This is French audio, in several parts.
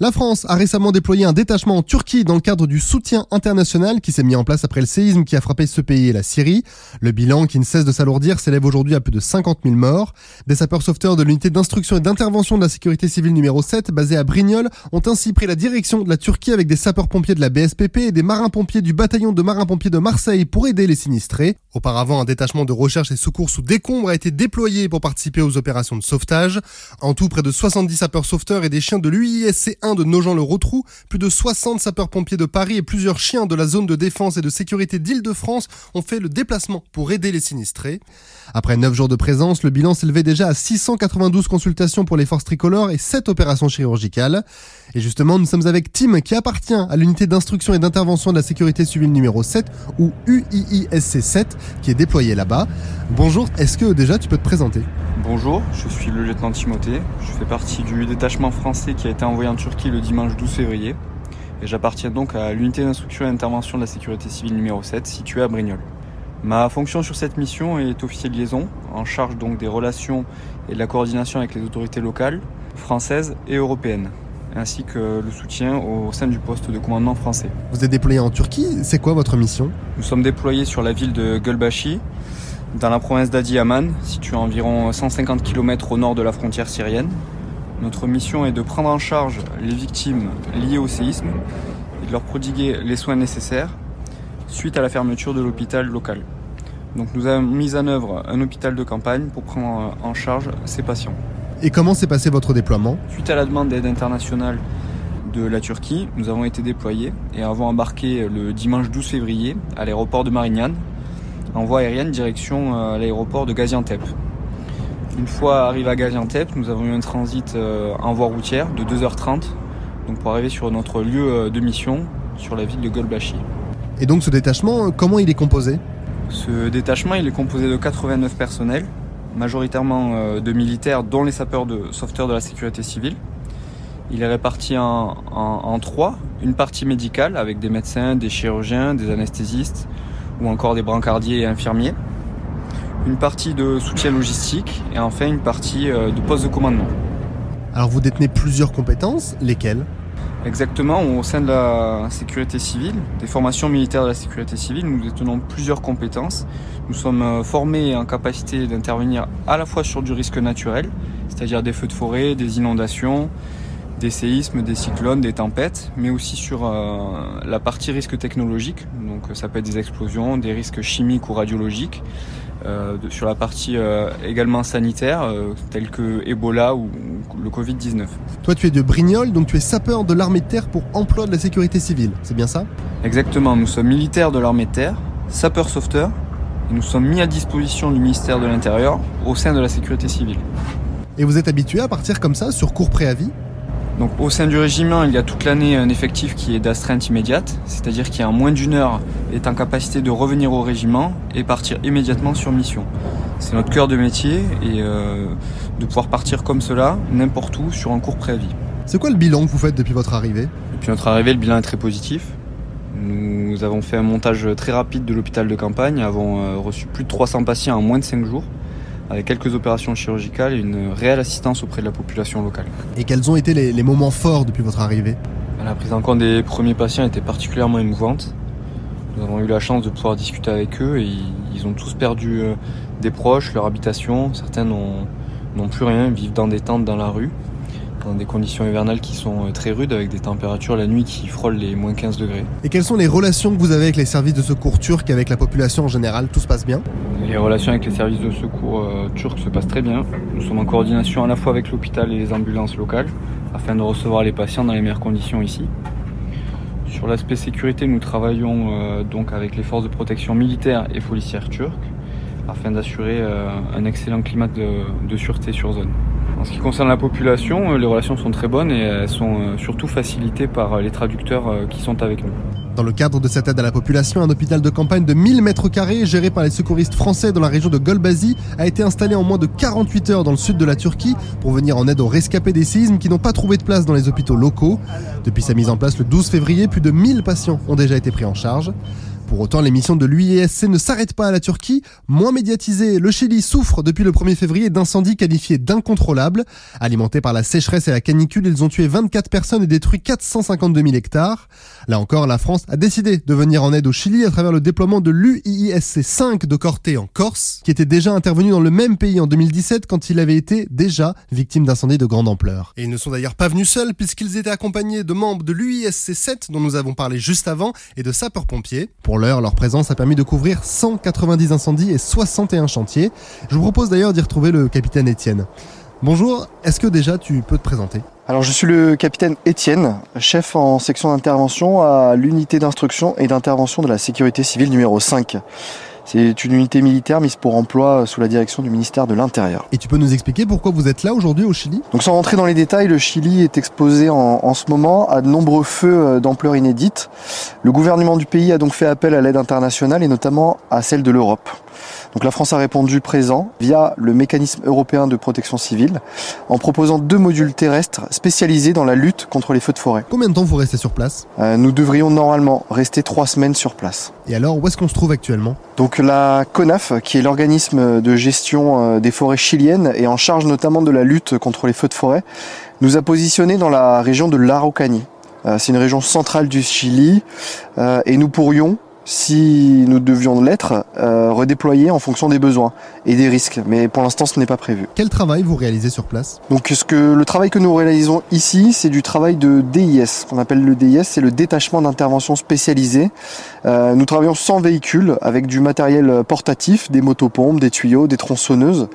La France a récemment déployé un détachement en Turquie dans le cadre du soutien international qui s'est mis en place après le séisme qui a frappé ce pays et la Syrie. Le bilan, qui ne cesse de s'alourdir, s'élève aujourd'hui à plus de 50 000 morts. Des sapeurs-sauveteurs de l'unité d'instruction et d'intervention de la sécurité civile numéro 7, basée à Brignoles, ont ainsi pris la direction de la Turquie avec des sapeurs-pompiers de la BSPP et des marins-pompiers du bataillon de marins-pompiers de Marseille pour aider les sinistrés. Auparavant, un détachement de recherche et secours sous décombre a été déployé pour participer aux opérations de sauvetage. En tout, près de 70 sapeurs-sauveteurs et des chiens de l'UISC 1 de Nogent-le-Rotrou, plus de 60 sapeurs-pompiers de Paris et plusieurs chiens de la zone de défense et de sécurité d'Île-de-France ont fait le déplacement pour aider les sinistrés. Après 9 jours de présence, le bilan s'élevait déjà à 692 consultations pour les forces tricolores et 7 opérations chirurgicales. Et justement, nous sommes avec Tim qui appartient à l'unité d'instruction et d'intervention de la sécurité civile numéro 7 ou UIISC 7 qui est déployée là-bas. Bonjour, est-ce que déjà tu peux te présenter? Bonjour, je suis le lieutenant Timothée. Je fais partie du détachement français qui a été envoyé en Turquie le dimanche 12 février. Et j'appartiens donc à l'unité d'instruction et d'intervention de la sécurité civile numéro 7 située à Brignoles. Ma fonction sur cette mission est officier de liaison, en charge donc des relations et de la coordination avec les autorités locales, françaises et européennes, ainsi que le soutien au sein du poste de commandement français. Vous êtes déployé en Turquie, c'est quoi votre mission? Nous sommes déployés sur la ville de Gulbashi, dans la province d'Adiyaman, située à environ 150 km au nord de la frontière syrienne. Notre mission est de prendre en charge les victimes liées au séisme et de leur prodiguer les soins nécessaires suite à la fermeture de l'hôpital local. Donc nous avons mis en œuvre un hôpital de campagne pour prendre en charge ces patients. Et comment s'est passé votre déploiement? Suite à la demande d'aide internationale de la Turquie, nous avons été déployés et avons embarqué le dimanche 12 février à l'aéroport de Marignane en voie aérienne direction euh, l'aéroport de Gaziantep. Une fois arrivé à Gaziantep, nous avons eu un transit euh, en voie routière de 2h30 donc pour arriver sur notre lieu euh, de mission sur la ville de Golbashi. Et donc ce détachement, comment il est composé? Ce détachement, il est composé de 89 personnels, majoritairement de militaires, dont les sapeurs de sauveteurs de la sécurité civile. Il est réparti en, en, trois. Une partie médicale avec des médecins, des chirurgiens, des anesthésistes ou encore des brancardiers et infirmiers. Une partie de soutien logistique et enfin une partie de poste de commandement. Alors vous détenez plusieurs compétences, lesquelles? Exactement, au sein de la sécurité civile, des formations militaires de la sécurité civile, nous détenons plusieurs compétences. Nous sommes formés en capacité d'intervenir à la fois sur du risque naturel, c'est-à-dire des feux de forêt, des inondations, des séismes, des cyclones, des tempêtes, mais aussi sur euh, la partie risque technologique. Donc ça peut être des explosions, des risques chimiques ou radiologiques. Euh, de, sur la partie euh, également sanitaire, euh, telle que Ebola ou, ou le Covid-19. Toi, tu es de Brignoles, donc tu es sapeur de l'armée de terre pour emploi de la sécurité civile, c'est bien ça? Exactement, nous sommes militaires de l'armée de terre, sapeurs sauveteurs, et nous sommes mis à disposition du ministère de l'Intérieur au sein de la sécurité civile. Et vous êtes habitué à partir comme ça, sur court préavis? Donc au sein du régiment, il y a toute l'année un effectif qui est d'astreinte immédiate, c'est-à-dire qui en moins d'une heure est en capacité de revenir au régiment et partir immédiatement sur mission. C'est notre cœur de métier et euh, de pouvoir partir comme cela, n'importe où, sur un court préavis. C'est quoi le bilan que vous faites depuis votre arrivée? Depuis notre arrivée, le bilan est très positif. Nous avons fait un montage très rapide de l'hôpital de campagne, avons euh, reçu plus de 300 patients en moins de 5 jours avec quelques opérations chirurgicales et une réelle assistance auprès de la population locale. Et quels ont été les, les moments forts depuis votre arrivée? La prise en compte des premiers patients était particulièrement émouvante. Nous avons eu la chance de pouvoir discuter avec eux et ils ont tous perdu euh, des proches, leur habitation. Certains n'ont plus rien, vivent dans des tentes dans la rue, dans des conditions hivernales qui sont euh, très rudes, avec des températures la nuit qui frôlent les moins 15 degrés. Et quelles sont les relations que vous avez avec les services de secours turcs et avec la population en général? Tout se passe bien? Les relations avec les services de secours euh, turcs se passent très bien. Nous sommes en coordination à la fois avec l'hôpital et les ambulances locales afin de recevoir les patients dans les meilleures conditions ici. Sur l'aspect sécurité, nous travaillons euh, donc avec les forces de protection militaires et policières turques afin d'assurer euh, un excellent climat de, de, sûreté sur zone. En ce qui concerne la population, les relations sont très bonnes et elles sont surtout facilitées par les traducteurs qui sont avec nous. Dans le cadre de cette aide à la population, un hôpital de campagne de 1000 mètres carrés géré par les secouristes français dans la région de Golbazi a été installé en moins de 48 heures dans le sud de la Turquie pour venir en aide aux rescapés des séismes qui n'ont pas trouvé de place dans les hôpitaux locaux. Depuis sa mise en place le 12 février, plus de 1000 patients ont déjà été pris en charge. Pour autant, les missions de l'UISC ne s'arrêtent pas à la Turquie. Moins médiatisé, le Chili souffre depuis le 1er février d'incendies qualifiés d'incontrôlables. Alimentés par la sécheresse et la canicule, ils ont tué 24 personnes et détruit 452 000 hectares. Là encore, la France a décidé de venir en aide au Chili à travers le déploiement de l'UISC 5 de Corté en Corse, qui était déjà intervenu dans le même pays en 2017 quand il avait été déjà victime d'incendies de grande ampleur. Et ils ne sont d'ailleurs pas venus seuls puisqu'ils étaient accompagnés de membres de l'UISC 7 dont nous avons parlé juste avant et de sapeurs-pompiers. Pour leur présence a permis de couvrir 190 incendies et 61 chantiers. Je vous propose d'ailleurs d'y retrouver le capitaine Étienne. Bonjour, est-ce que déjà tu peux te présenter? Alors je suis le capitaine Étienne, chef en section d'intervention à l'unité d'instruction et d'intervention de la sécurité civile numéro 5. C'est une unité militaire mise pour emploi sous la direction du ministère de l'Intérieur. Et tu peux nous expliquer pourquoi vous êtes là aujourd'hui au Chili? Donc sans rentrer dans les détails, le Chili est exposé en, en ce moment à de nombreux feux euh, d'ampleur inédite. Le gouvernement du pays a donc fait appel à l'aide internationale et notamment à celle de l'Europe. Donc la France a répondu présent via le mécanisme européen de protection civile en proposant deux modules terrestres spécialisés dans la lutte contre les feux de forêt. Combien de temps vous restez sur place? Euh, Nous devrions normalement rester trois semaines sur place. Et alors, où est-ce qu'on se trouve actuellement? Donc la CONAF, qui est l'organisme de gestion euh, des forêts chiliennes et en charge notamment de la lutte contre les feux de forêt, nous a positionnés dans la région de l'Araucanie. Euh, c'est une région centrale du Chili et nous pourrions si nous devions l'être, euh, redéployer en fonction des besoins et des risques. Mais pour l'instant, ce n'est pas prévu. Quel travail vous réalisez sur place? Donc, ce que le travail que nous réalisons ici, c'est du travail de DIS. qu'on appelle le DIS, c'est le détachement d'intervention spécialisé. Euh, nous travaillons sans véhicule, avec du matériel portatif, des motopompes, des tuyaux, des tronçonneuses.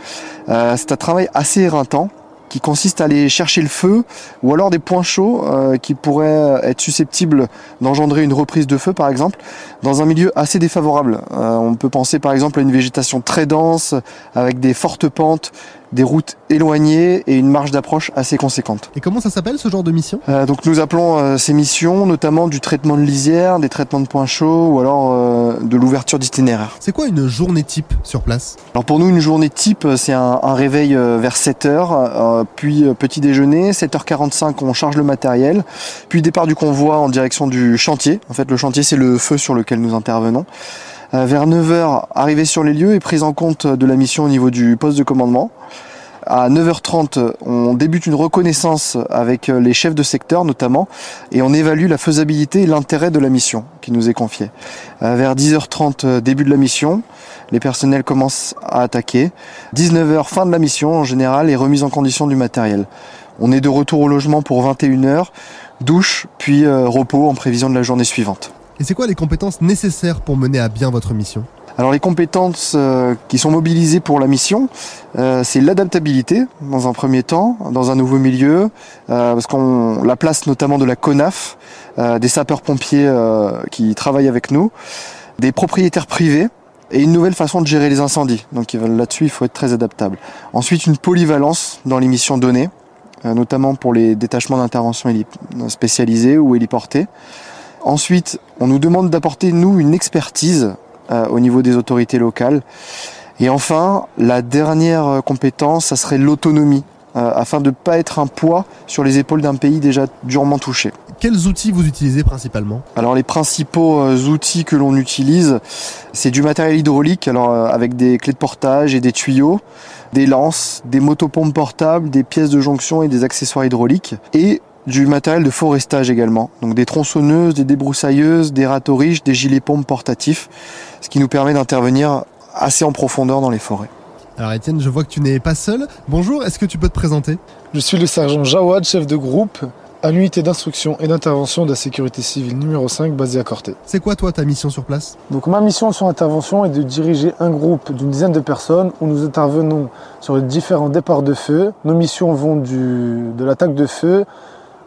Euh, c'est un travail assez éreintant qui consiste à aller chercher le feu ou alors des points chauds euh, qui pourraient être susceptibles d'engendrer une reprise de feu par exemple dans un milieu assez défavorable. Euh, on peut penser par exemple à une végétation très dense avec des fortes pentes, des routes éloignées et une marge d'approche assez conséquente. Et comment ça s'appelle ce genre de mission? Euh, Donc nous appelons euh, ces missions notamment du traitement de lisière, des traitements de points chauds ou alors euh, de l'ouverture d'itinéraire. C'est quoi une journée type sur place? Alors pour nous une journée type c'est un, un, réveil vers 7h, puis petit déjeuner, 7h45 on charge le matériel, puis départ du convoi en direction du chantier. En fait le chantier c'est le feu sur lequel nous intervenons. Euh, vers 9h, arrivée sur les lieux et prise en compte de la mission au niveau du poste de commandement. À 9h30, on débute une reconnaissance avec les chefs de secteur notamment et on évalue la faisabilité et l'intérêt de la mission qui nous est confiée. Euh, vers 10h30, début de la mission, les personnels commencent à attaquer. 19h, fin de la mission en général et remise en condition du matériel. On est de retour au logement pour 21h, douche, puis euh, repos en prévision de la journée suivante. Et c'est quoi les compétences nécessaires pour mener à bien votre mission alors les compétences euh, qui sont mobilisées pour la mission, euh, c'est l'adaptabilité dans un premier temps, dans un nouveau milieu, euh, parce qu'on la place notamment de la CONAF, euh, des sapeurs-pompiers euh, qui travaillent avec nous, des propriétaires privés et une nouvelle façon de gérer les incendies. Donc là-dessus, il faut être très adaptable. Ensuite, une polyvalence dans les missions données, euh, notamment pour les détachements d'intervention spécialisés ou héliportés. Ensuite, on nous demande d'apporter, nous, une expertise euh, au niveau des autorités locales. Et enfin, la dernière compétence, ça serait l'autonomie, euh, afin de ne pas être un poids sur les épaules d'un pays déjà durement touché. Quels outils vous utilisez principalement? Alors les principaux euh, outils que l'on utilise, c'est du matériel hydraulique, alors euh, avec des clés de portage et des tuyaux, des lances, des motopompes portables, des pièces de jonction et des accessoires hydrauliques, et du matériel de forestage également, donc des tronçonneuses, des débroussailleuses, des râteaux riches, des gilets pompes portatifs, ce qui nous permet d'intervenir assez en profondeur dans les forêts. Alors Étienne, je vois que tu n'es pas seul. Bonjour, est-ce que tu peux te présenter? Je suis le sergent Jawad, chef de groupe à l'unité d'instruction et d'intervention de la sécurité civile numéro 5 basée à Corté. C'est quoi toi ta mission sur place? Donc ma mission sur intervention est de diriger un groupe d'une dizaine de personnes où nous intervenons sur les différents départs de feu. Nos missions vont du, de l'attaque de feu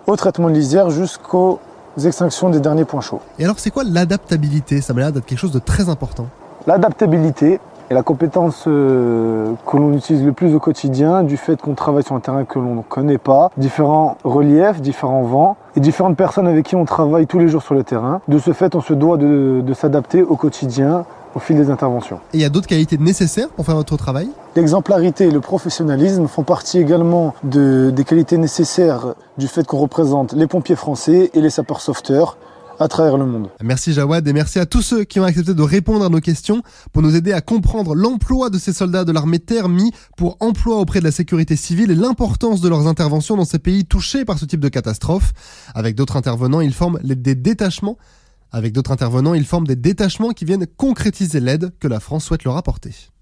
au traitement de lisière jusqu'aux extinctions des derniers points chauds. Et alors c'est quoi l'adaptabilité? Ça m'a l'air d'être quelque chose de très important. L'adaptabilité est la compétence euh, que l'on utilise le plus au quotidien du fait qu'on travaille sur un terrain que l'on ne connaît pas, différents reliefs, différents vents et différentes personnes avec qui on travaille tous les jours sur le terrain. De ce fait, on se doit de, de s'adapter au quotidien au fil des interventions. Et il y a d'autres qualités nécessaires pour faire votre travail? L'exemplarité et le professionnalisme font partie également de, des qualités nécessaires du fait qu'on représente les pompiers français et les sapeurs sauveteurs à travers le monde. Merci Jawad et merci à tous ceux qui ont accepté de répondre à nos questions pour nous aider à comprendre l'emploi de ces soldats de l'armée terre mis pour emploi auprès de la sécurité civile et l'importance de leurs interventions dans ces pays touchés par ce type de catastrophe. Avec d'autres intervenants, ils forment des détachements avec d'autres intervenants, ils forment des détachements qui viennent concrétiser l'aide que la France souhaite leur apporter.